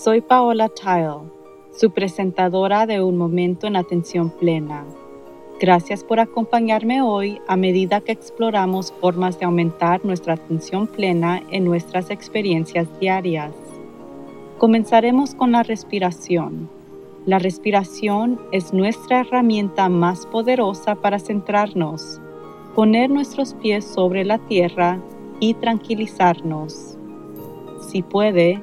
Soy Paola Tile, su presentadora de Un Momento en Atención Plena. Gracias por acompañarme hoy a medida que exploramos formas de aumentar nuestra atención plena en nuestras experiencias diarias. Comenzaremos con la respiración. La respiración es nuestra herramienta más poderosa para centrarnos, poner nuestros pies sobre la tierra y tranquilizarnos. Si puede,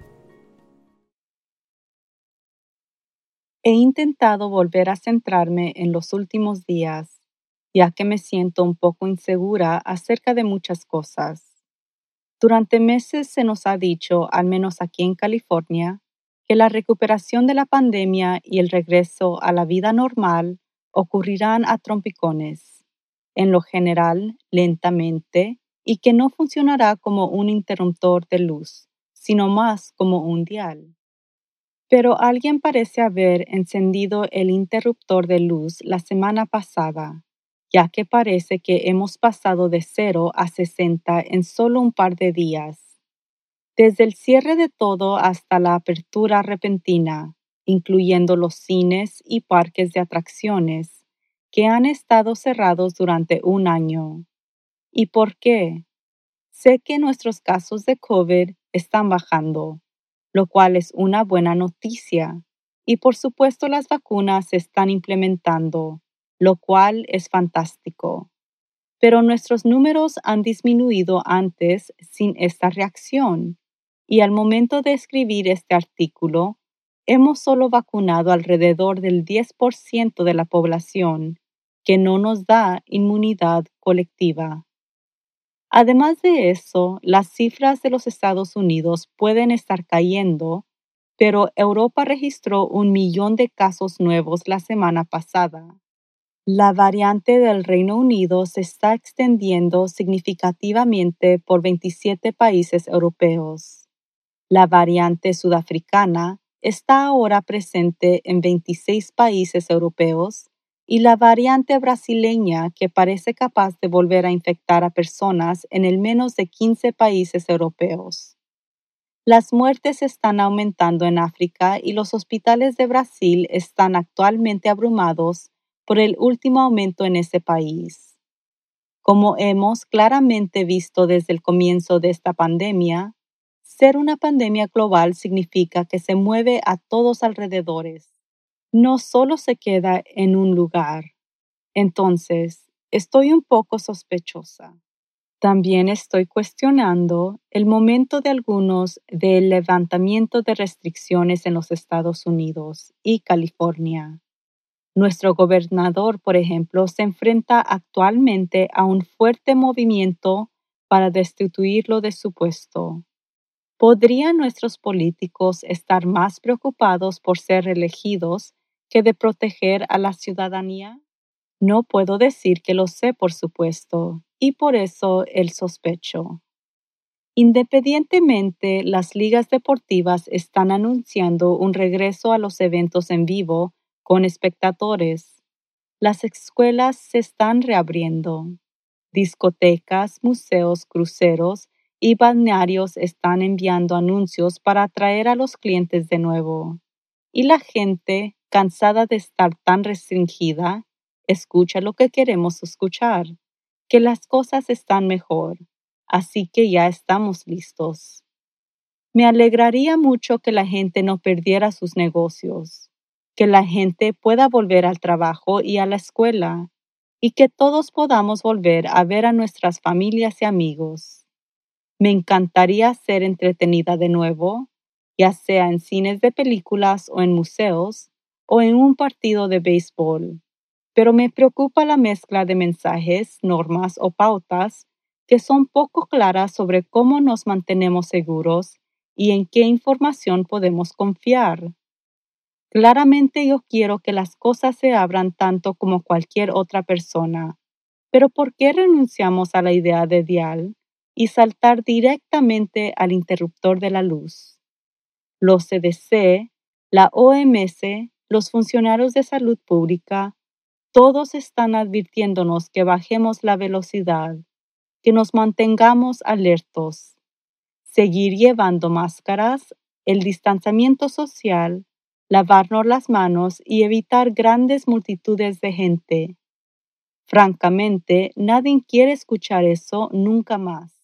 He intentado volver a centrarme en los últimos días, ya que me siento un poco insegura acerca de muchas cosas. Durante meses se nos ha dicho, al menos aquí en California, que la recuperación de la pandemia y el regreso a la vida normal ocurrirán a trompicones, en lo general lentamente, y que no funcionará como un interruptor de luz, sino más como un dial. Pero alguien parece haber encendido el interruptor de luz la semana pasada, ya que parece que hemos pasado de 0 a 60 en solo un par de días. Desde el cierre de todo hasta la apertura repentina, incluyendo los cines y parques de atracciones, que han estado cerrados durante un año. ¿Y por qué? Sé que nuestros casos de COVID están bajando, lo cual es una buena noticia. Y por supuesto las vacunas se están implementando, lo cual es fantástico. Pero nuestros números han disminuido antes sin esta reacción. Y al momento de escribir este artículo, hemos solo vacunado alrededor del 10% de la población, que no nos da inmunidad colectiva. Además de eso, las cifras de los Estados Unidos pueden estar cayendo, pero Europa registró un millón de casos nuevos la semana pasada. La variante del Reino Unido se está extendiendo significativamente por 27 países europeos. La variante sudafricana está ahora presente en 26 países europeos y la variante brasileña que parece capaz de volver a infectar a personas en el menos de 15 países europeos. Las muertes están aumentando en África y los hospitales de Brasil están actualmente abrumados por el último aumento en ese país. Como hemos claramente visto desde el comienzo de esta pandemia, ser una pandemia global significa que se mueve a todos alrededores no solo se queda en un lugar. Entonces, estoy un poco sospechosa. También estoy cuestionando el momento de algunos del levantamiento de restricciones en los Estados Unidos y California. Nuestro gobernador, por ejemplo, se enfrenta actualmente a un fuerte movimiento para destituirlo de su puesto. ¿Podrían nuestros políticos estar más preocupados por ser elegidos que de proteger a la ciudadanía? No puedo decir que lo sé, por supuesto, y por eso el sospecho. Independientemente, las ligas deportivas están anunciando un regreso a los eventos en vivo con espectadores. Las escuelas se están reabriendo. Discotecas, museos, cruceros y balnearios están enviando anuncios para atraer a los clientes de nuevo. Y la gente cansada de estar tan restringida, escucha lo que queremos escuchar, que las cosas están mejor, así que ya estamos listos. Me alegraría mucho que la gente no perdiera sus negocios, que la gente pueda volver al trabajo y a la escuela, y que todos podamos volver a ver a nuestras familias y amigos. Me encantaría ser entretenida de nuevo, ya sea en cines de películas o en museos, o en un partido de béisbol. Pero me preocupa la mezcla de mensajes, normas o pautas que son poco claras sobre cómo nos mantenemos seguros y en qué información podemos confiar. Claramente yo quiero que las cosas se abran tanto como cualquier otra persona, pero ¿por qué renunciamos a la idea de dial y saltar directamente al interruptor de la luz? Los CDC, la OMS, los funcionarios de salud pública, todos están advirtiéndonos que bajemos la velocidad, que nos mantengamos alertos, seguir llevando máscaras, el distanciamiento social, lavarnos las manos y evitar grandes multitudes de gente. Francamente, nadie quiere escuchar eso nunca más.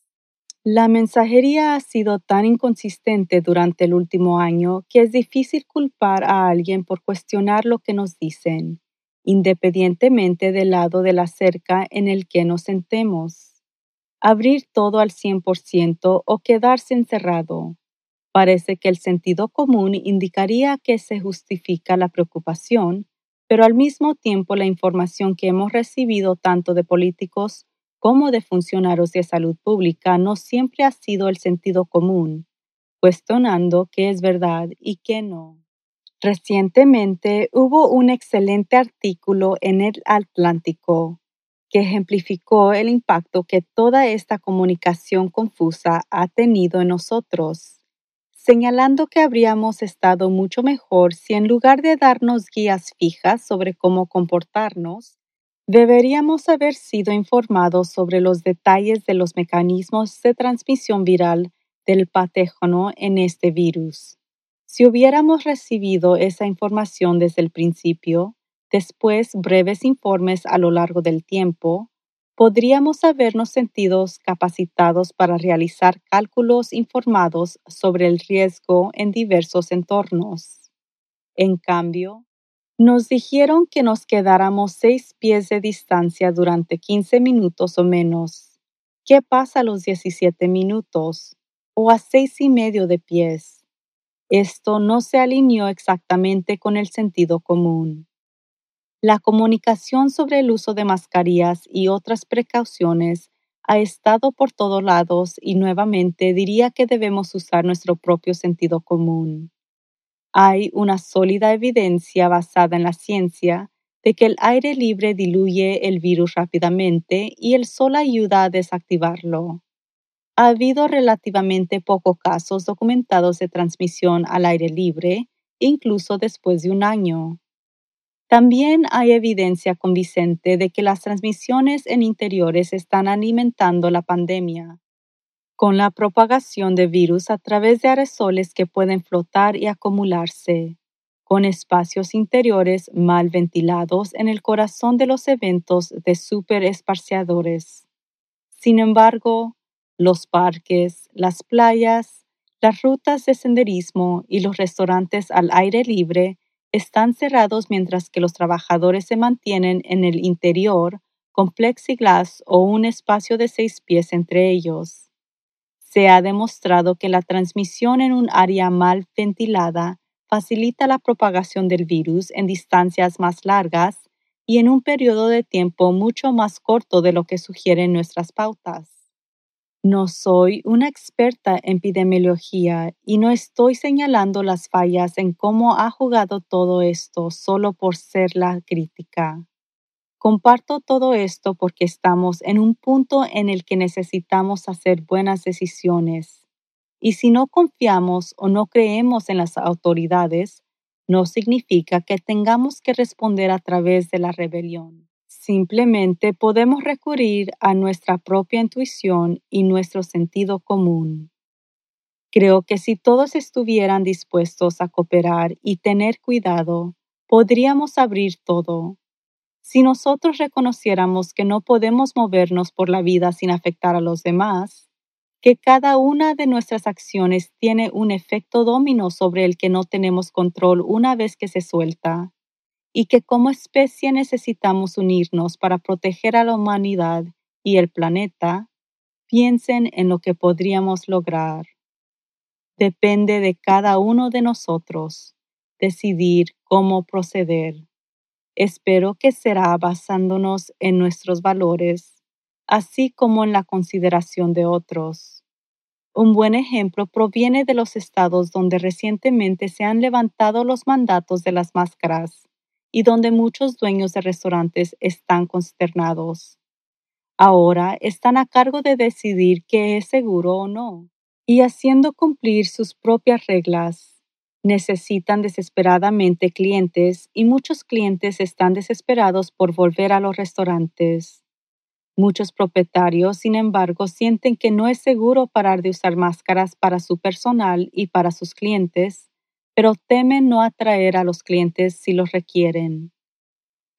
La mensajería ha sido tan inconsistente durante el último año que es difícil culpar a alguien por cuestionar lo que nos dicen independientemente del lado de la cerca en el que nos sentemos. Abrir todo al 100% o quedarse encerrado. Parece que el sentido común indicaría que se justifica la preocupación, pero al mismo tiempo la información que hemos recibido tanto de políticos como de funcionarios de salud pública no siempre ha sido el sentido común, cuestionando qué es verdad y qué no. Recientemente hubo un excelente artículo en el Atlántico que ejemplificó el impacto que toda esta comunicación confusa ha tenido en nosotros, señalando que habríamos estado mucho mejor si en lugar de darnos guías fijas sobre cómo comportarnos, deberíamos haber sido informados sobre los detalles de los mecanismos de transmisión viral del patógeno en este virus. Si hubiéramos recibido esa información desde el principio, después breves informes a lo largo del tiempo, podríamos habernos sentido capacitados para realizar cálculos informados sobre el riesgo en diversos entornos. En cambio, nos dijeron que nos quedáramos seis pies de distancia durante 15 minutos o menos. ¿Qué pasa a los 17 minutos? ¿O a seis y medio de pies? Esto no se alineó exactamente con el sentido común. La comunicación sobre el uso de mascarillas y otras precauciones ha estado por todos lados y nuevamente diría que debemos usar nuestro propio sentido común. Hay una sólida evidencia basada en la ciencia de que el aire libre diluye el virus rápidamente y el sol ayuda a desactivarlo ha habido relativamente pocos casos documentados de transmisión al aire libre, incluso después de un año. También hay evidencia convincente de que las transmisiones en interiores están alimentando la pandemia, con la propagación de virus a través de aerosoles que pueden flotar y acumularse, con espacios interiores mal ventilados en el corazón de los eventos de superesparciadores. Sin embargo, los parques, las playas, las rutas de senderismo y los restaurantes al aire libre están cerrados mientras que los trabajadores se mantienen en el interior con plexiglas o un espacio de seis pies entre ellos. Se ha demostrado que la transmisión en un área mal ventilada facilita la propagación del virus en distancias más largas y en un periodo de tiempo mucho más corto de lo que sugieren nuestras pautas. No soy una experta en epidemiología y no estoy señalando las fallas en cómo ha jugado todo esto solo por ser la crítica. Comparto todo esto porque estamos en un punto en el que necesitamos hacer buenas decisiones. Y si no confiamos o no creemos en las autoridades, no significa que tengamos que responder a través de la rebelión. Simplemente podemos recurrir a nuestra propia intuición y nuestro sentido común. Creo que si todos estuvieran dispuestos a cooperar y tener cuidado, podríamos abrir todo. Si nosotros reconociéramos que no podemos movernos por la vida sin afectar a los demás, que cada una de nuestras acciones tiene un efecto dominó sobre el que no tenemos control una vez que se suelta, y que como especie necesitamos unirnos para proteger a la humanidad y el planeta, piensen en lo que podríamos lograr. Depende de cada uno de nosotros decidir cómo proceder. Espero que será basándonos en nuestros valores así como en la consideración de otros. Un buen ejemplo proviene de los estados donde recientemente se han levantado los mandatos de las máscaras y donde muchos dueños de restaurantes están consternados. Ahora están a cargo de decidir qué es seguro o no, y haciendo cumplir sus propias reglas. Necesitan desesperadamente clientes y muchos clientes están desesperados por volver a los restaurantes. Muchos propietarios, sin embargo, sienten que no es seguro parar de usar máscaras para su personal y para sus clientes, pero temen no atraer a los clientes si los requieren.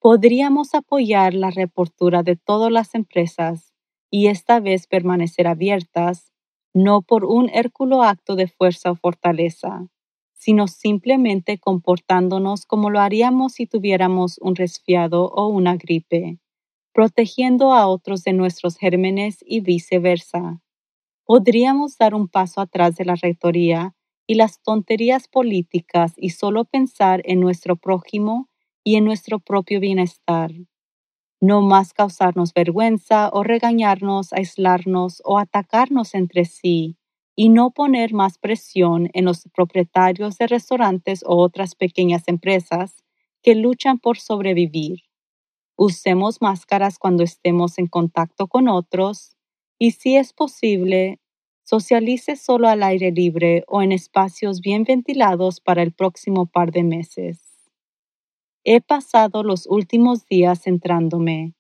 Podríamos apoyar la reportura de todas las empresas y esta vez permanecer abiertas, no por un hérculo acto de fuerza o fortaleza, sino simplemente comportándonos como lo haríamos si tuviéramos un resfriado o una gripe protegiendo a otros de nuestros gérmenes y viceversa. Podríamos dar un paso atrás de la rectoría y las tonterías políticas y solo pensar en nuestro prójimo y en nuestro propio bienestar. No más causarnos vergüenza o regañarnos, aislarnos o atacarnos entre sí, y no poner más presión en los propietarios de restaurantes o otras pequeñas empresas que luchan por sobrevivir. Usemos máscaras cuando estemos en contacto con otros y si es posible, socialice solo al aire libre o en espacios bien ventilados para el próximo par de meses. He pasado los últimos días centrándome,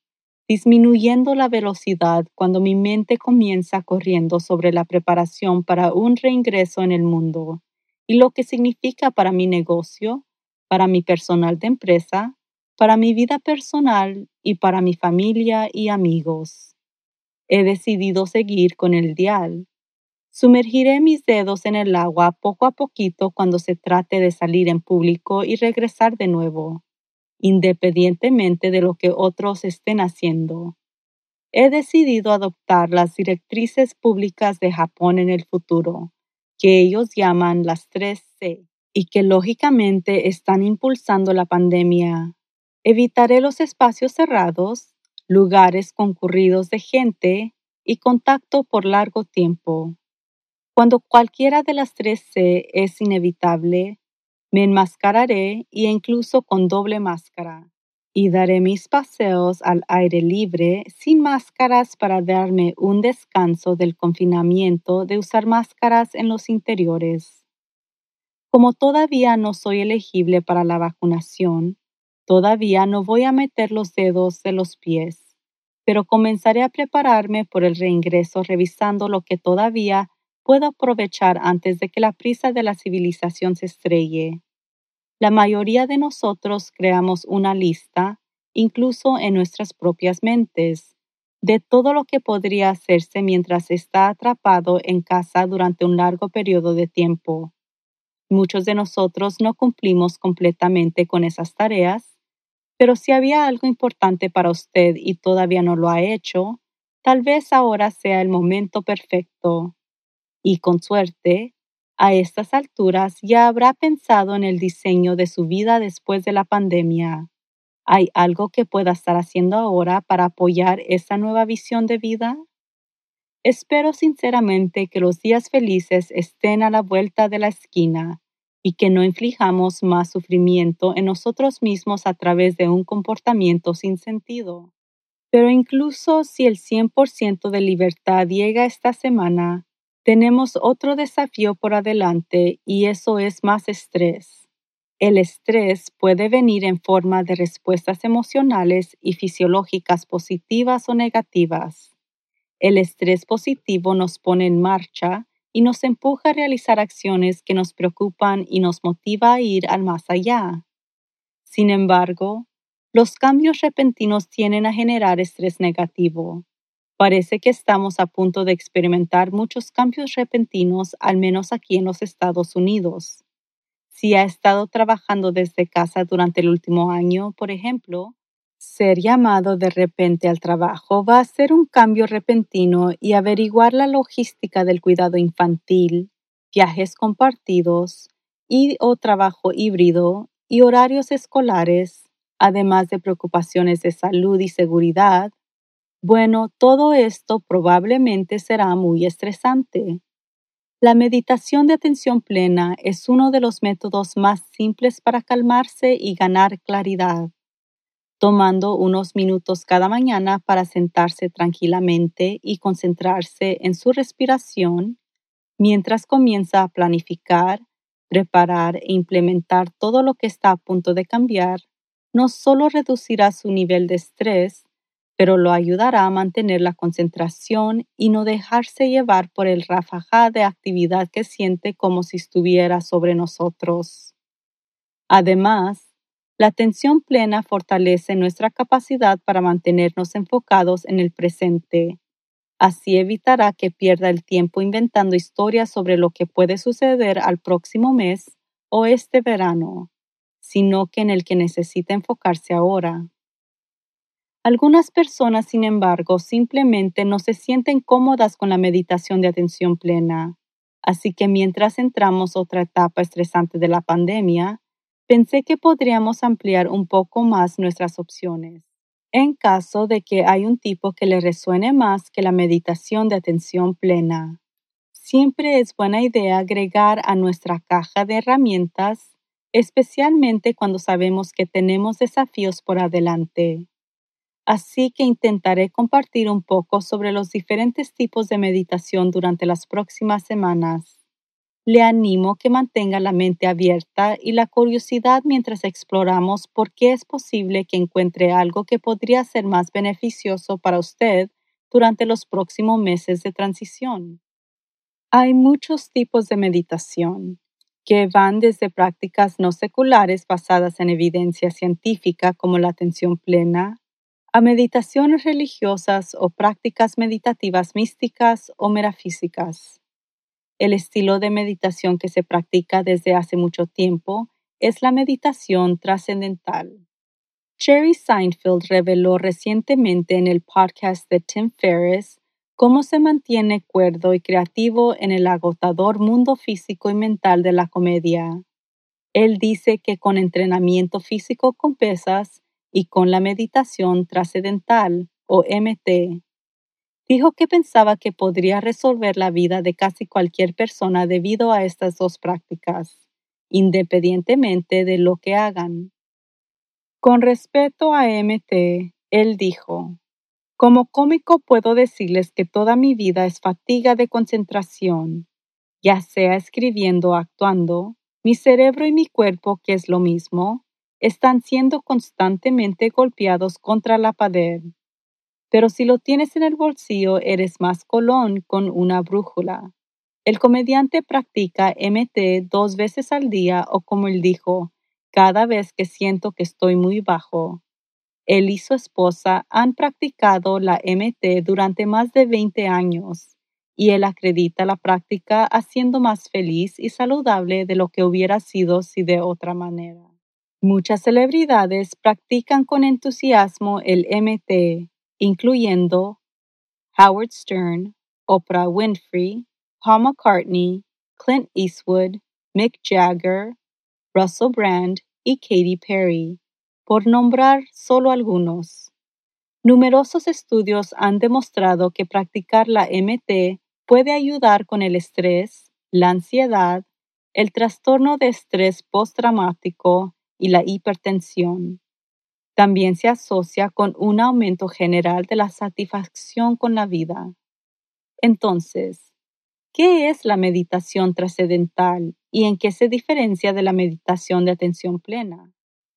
disminuyendo la velocidad cuando mi mente comienza corriendo sobre la preparación para un reingreso en el mundo y lo que significa para mi negocio, para mi personal de empresa para mi vida personal y para mi familia y amigos. He decidido seguir con el dial. Sumergiré mis dedos en el agua poco a poquito cuando se trate de salir en público y regresar de nuevo, independientemente de lo que otros estén haciendo. He decidido adoptar las directrices públicas de Japón en el futuro, que ellos llaman las 3C, y que lógicamente están impulsando la pandemia Evitaré los espacios cerrados, lugares concurridos de gente y contacto por largo tiempo. Cuando cualquiera de las tres C es inevitable, me enmascararé y incluso con doble máscara, y daré mis paseos al aire libre sin máscaras para darme un descanso del confinamiento de usar máscaras en los interiores. Como todavía no soy elegible para la vacunación, Todavía no voy a meter los dedos de los pies, pero comenzaré a prepararme por el reingreso revisando lo que todavía puedo aprovechar antes de que la prisa de la civilización se estrelle. La mayoría de nosotros creamos una lista, incluso en nuestras propias mentes, de todo lo que podría hacerse mientras está atrapado en casa durante un largo periodo de tiempo. Muchos de nosotros no cumplimos completamente con esas tareas pero si había algo importante para usted y todavía no lo ha hecho, tal vez ahora sea el momento perfecto. Y con suerte, a estas alturas ya habrá pensado en el diseño de su vida después de la pandemia. ¿Hay algo que pueda estar haciendo ahora para apoyar esa nueva visión de vida? Espero sinceramente que los días felices estén a la vuelta de la esquina y que no inflijamos más sufrimiento en nosotros mismos a través de un comportamiento sin sentido. Pero incluso si el 100% de libertad llega esta semana, tenemos otro desafío por adelante y eso es más estrés. El estrés puede venir en forma de respuestas emocionales y fisiológicas positivas o negativas. El estrés positivo nos pone en marcha y nos empuja a realizar acciones que nos preocupan y nos motiva a ir al más allá. Sin embargo, los cambios repentinos tienden a generar estrés negativo. Parece que estamos a punto de experimentar muchos cambios repentinos, al menos aquí en los Estados Unidos. Si ha estado trabajando desde casa durante el último año, por ejemplo, ser llamado de repente al trabajo va a ser un cambio repentino y averiguar la logística del cuidado infantil, viajes compartidos y o trabajo híbrido y horarios escolares, además de preocupaciones de salud y seguridad, bueno, todo esto probablemente será muy estresante. La meditación de atención plena es uno de los métodos más simples para calmarse y ganar claridad. Tomando unos minutos cada mañana para sentarse tranquilamente y concentrarse en su respiración, mientras comienza a planificar, preparar e implementar todo lo que está a punto de cambiar, no solo reducirá su nivel de estrés, pero lo ayudará a mantener la concentración y no dejarse llevar por el rafajá de actividad que siente como si estuviera sobre nosotros. Además, la atención plena fortalece nuestra capacidad para mantenernos enfocados en el presente. Así evitará que pierda el tiempo inventando historias sobre lo que puede suceder al próximo mes o este verano, sino que en el que necesita enfocarse ahora. Algunas personas, sin embargo, simplemente no se sienten cómodas con la meditación de atención plena. Así que mientras entramos otra etapa estresante de la pandemia, pensé que podríamos ampliar un poco más nuestras opciones. En caso de que hay un tipo que le resuene más que la meditación de atención plena, siempre es buena idea agregar a nuestra caja de herramientas, especialmente cuando sabemos que tenemos desafíos por adelante así que intentaré compartir un poco sobre los diferentes tipos de meditación durante las próximas semanas. Le animo que mantenga la mente abierta y la curiosidad mientras exploramos por qué es posible que encuentre algo que podría ser más beneficioso para usted durante los próximos meses de transición. Hay muchos tipos de meditación que van desde prácticas no seculares basadas en evidencia científica como la atención plena, a meditaciones religiosas o prácticas meditativas místicas o metafísicas. El estilo de meditación que se practica desde hace mucho tiempo es la meditación trascendental. Jerry Seinfeld reveló recientemente en el podcast de Tim Ferriss cómo se mantiene cuerdo y creativo en el agotador mundo físico y mental de la comedia. Él dice que con entrenamiento físico con pesas, y con la meditación trascendental o MT. Dijo que pensaba que podría resolver la vida de casi cualquier persona debido a estas dos prácticas, independientemente de lo que hagan. Con respecto a MT, él dijo, como cómico puedo decirles que toda mi vida es fatiga de concentración, ya sea escribiendo o actuando, mi cerebro y mi cuerpo, que es lo mismo, están siendo constantemente golpeados contra la pared. Pero si lo tienes en el bolsillo, eres más colón con una brújula. El comediante practica MT dos veces al día o como él dijo, cada vez que siento que estoy muy bajo. Él y su esposa han practicado la MT durante más de 20 años y él acredita la práctica haciendo más feliz y saludable de lo que hubiera sido si de otra manera. Muchas celebridades practican con entusiasmo el MT, incluyendo Howard Stern, Oprah Winfrey, Paul McCartney, Clint Eastwood, Mick Jagger, Russell Brand y Katy Perry, por nombrar solo algunos. Numerosos estudios han demostrado que practicar la MT puede ayudar con el estrés, la ansiedad, el trastorno de estrés postraumático, y la hipertensión. También se asocia con un aumento general de la satisfacción con la vida. Entonces, ¿qué es la meditación trascendental y en qué se diferencia de la meditación de atención plena?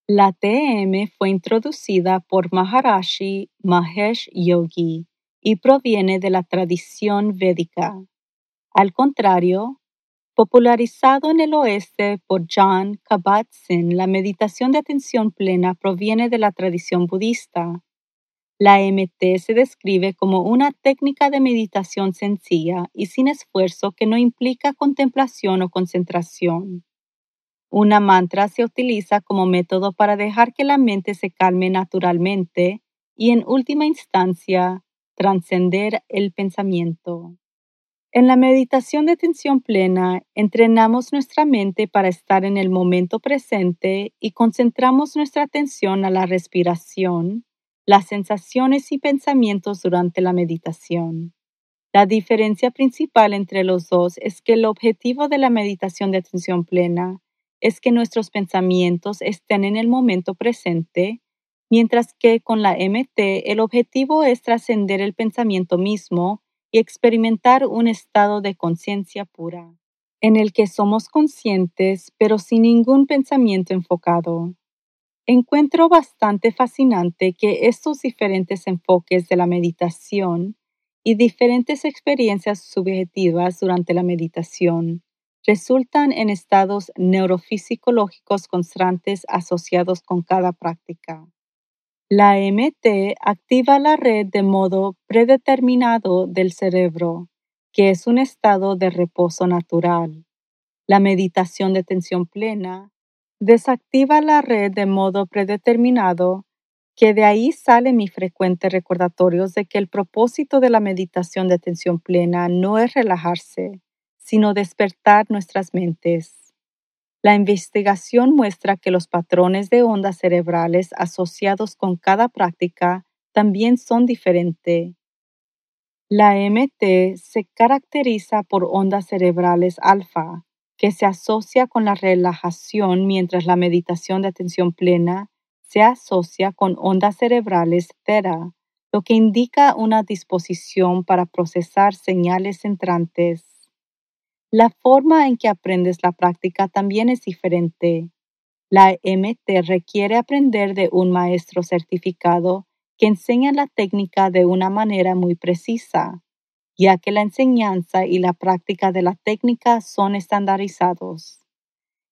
La TM fue introducida por Maharashi Mahesh Yogi y proviene de la tradición védica. Al contrario, Popularizado en el oeste por John Kabat-Zinn, la meditación de atención plena proviene de la tradición budista. La MT se describe como una técnica de meditación sencilla y sin esfuerzo que no implica contemplación o concentración. Una mantra se utiliza como método para dejar que la mente se calme naturalmente y en última instancia trascender el pensamiento. En la meditación de atención plena, entrenamos nuestra mente para estar en el momento presente y concentramos nuestra atención a la respiración, las sensaciones y pensamientos durante la meditación. La diferencia principal entre los dos es que el objetivo de la meditación de atención plena es que nuestros pensamientos estén en el momento presente, mientras que con la MT el objetivo es trascender el pensamiento mismo y experimentar un estado de conciencia pura, en el que somos conscientes pero sin ningún pensamiento enfocado. Encuentro bastante fascinante que estos diferentes enfoques de la meditación y diferentes experiencias subjetivas durante la meditación resultan en estados neurofisiológicos constantes asociados con cada práctica. La MT activa la red de modo predeterminado del cerebro, que es un estado de reposo natural. La meditación de tensión plena desactiva la red de modo predeterminado, que de ahí sale mi frecuente recordatorios de que el propósito de la meditación de atención plena no es relajarse, sino despertar nuestras mentes. La investigación muestra que los patrones de ondas cerebrales asociados con cada práctica también son diferentes. La MT se caracteriza por ondas cerebrales alfa, que se asocia con la relajación mientras la meditación de atención plena se asocia con ondas cerebrales theta, lo que indica una disposición para procesar señales entrantes. La forma en que aprendes la práctica también es diferente. La MT requiere aprender de un maestro certificado que enseña la técnica de una manera muy precisa ya que la enseñanza y la práctica de la técnica son estandarizados.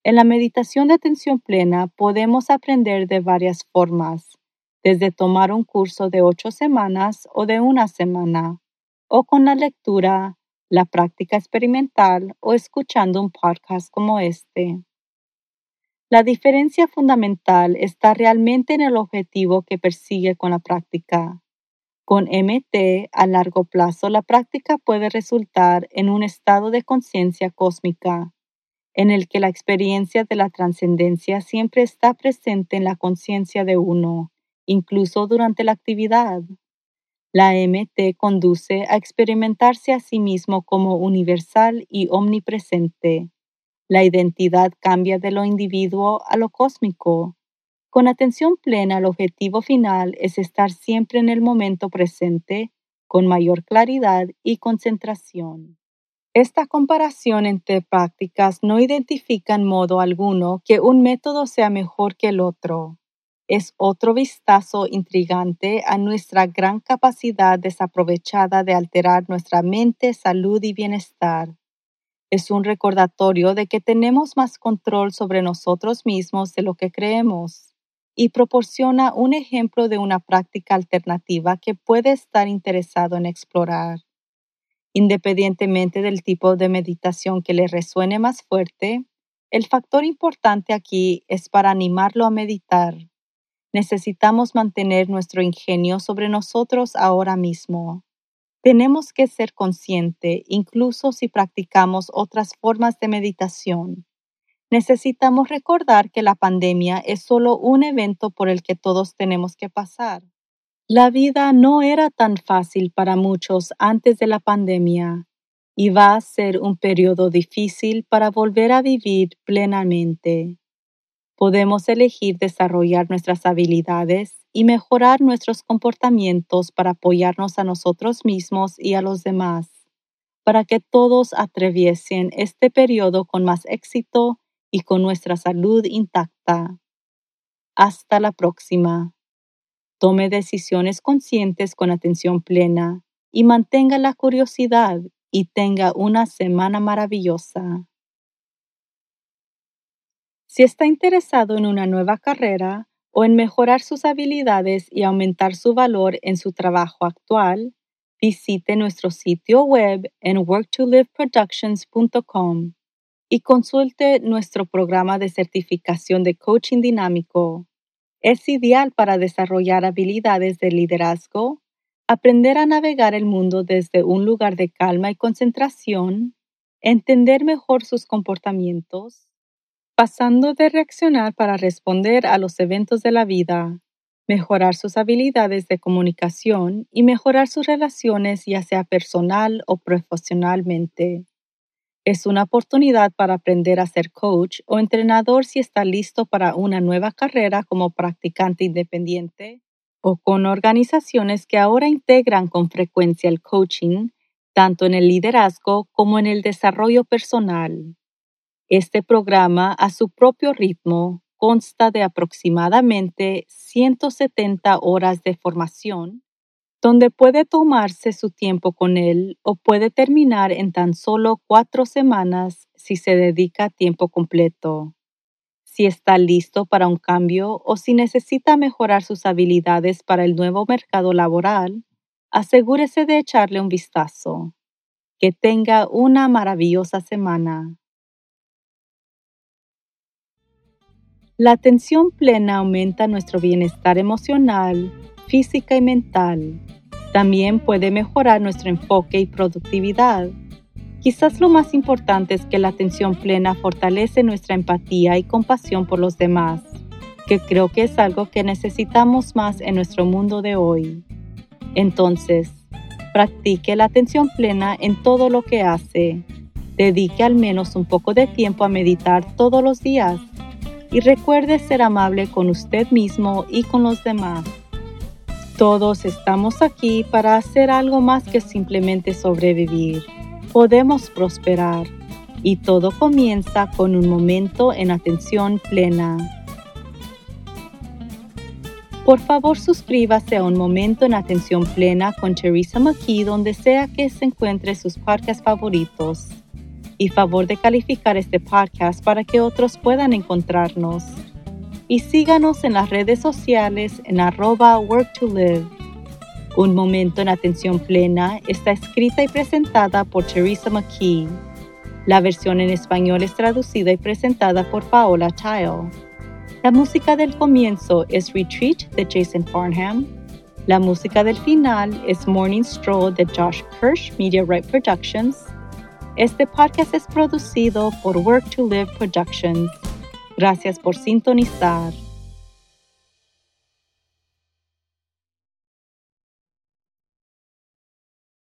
En la meditación de atención plena podemos aprender de varias formas, desde tomar un curso de ocho semanas o de una semana, o con la lectura, la práctica experimental o escuchando un podcast como este. La diferencia fundamental está realmente en el objetivo que persigue con la práctica. Con MT a largo plazo, la práctica puede resultar en un estado de conciencia cósmica, en el que la experiencia de la trascendencia siempre está presente en la conciencia de uno, incluso durante la actividad. La MT conduce a experimentarse a sí mismo como universal y omnipresente. La identidad cambia de lo individuo a lo cósmico, con atención plena, el objetivo final es estar siempre en el momento presente, con mayor claridad y concentración. Esta comparación entre prácticas no identifica en modo alguno que un método sea mejor que el otro. Es otro vistazo intrigante a nuestra gran capacidad desaprovechada de alterar nuestra mente, salud y bienestar. Es un recordatorio de que tenemos más control sobre nosotros mismos de lo que creemos y proporciona un ejemplo de una práctica alternativa que puede estar interesado en explorar. Independientemente del tipo de meditación que le resuene más fuerte, el factor importante aquí es para animarlo a meditar. Necesitamos mantener nuestro ingenio sobre nosotros ahora mismo. Tenemos que ser consciente incluso si practicamos otras formas de meditación necesitamos recordar que la pandemia es solo un evento por el que todos tenemos que pasar. La vida no era tan fácil para muchos antes de la pandemia y va a ser un periodo difícil para volver a vivir plenamente. Podemos elegir desarrollar nuestras habilidades y mejorar nuestros comportamientos para apoyarnos a nosotros mismos y a los demás, para que todos atraviesen este periodo con más éxito y con nuestra salud intacta. Hasta la próxima. Tome decisiones conscientes con atención plena y mantenga la curiosidad y tenga una semana maravillosa. Si está interesado en una nueva carrera, o en mejorar sus habilidades y aumentar su valor en su trabajo actual, visite nuestro sitio web en worktoliveproductions.com y consulte nuestro programa de certificación de coaching dinámico. Es ideal para desarrollar habilidades de liderazgo, aprender a navegar el mundo desde un lugar de calma y concentración, entender mejor sus comportamientos, pasando de reaccionar para responder a los eventos de la vida, mejorar sus habilidades de comunicación y mejorar sus relaciones ya sea personal o profesionalmente. Es una oportunidad para aprender a ser coach o entrenador si está listo para una nueva carrera como practicante independiente o con organizaciones que ahora integran con frecuencia el coaching, tanto en el liderazgo como en el desarrollo personal. Este programa, a su propio ritmo, consta de aproximadamente 170 horas de formación, donde puede tomarse su tiempo con él o puede terminar en tan solo cuatro semanas si se dedica a tiempo completo. Si está listo para un cambio o si necesita mejorar sus habilidades para el nuevo mercado laboral, asegúrese de echarle un vistazo. Que tenga una maravillosa semana. La atención plena aumenta nuestro bienestar emocional, física y mental. También puede mejorar nuestro enfoque y productividad. Quizás lo más importante es que la atención plena fortalece nuestra empatía y compasión por los demás, que creo que es algo que necesitamos más en nuestro mundo de hoy. Entonces, practique la atención plena en todo lo que hace. Dedique al menos un poco de tiempo a meditar todos los días y recuerde ser amable con usted mismo y con los demás. Todos estamos aquí para hacer algo más que simplemente sobrevivir. Podemos prosperar y todo comienza con un momento en atención plena. Por favor, suscríbase a Un Momento en Atención Plena con Teresa McKee donde sea que se encuentre sus podcasts favoritos y favor de calificar este podcast para que otros puedan encontrarnos. Y síganos en las redes sociales en arroba work to live. Un momento en atención plena está escrita y presentada por Teresa McKee. La versión en español es traducida y presentada por Paola Tile. La música del comienzo es Retreat de Jason Farnham. La música del final es Morning Stroll de Josh Kirsch Media Right Productions. Este podcast es producido por Work to Live Productions. Gracias por sintonizar.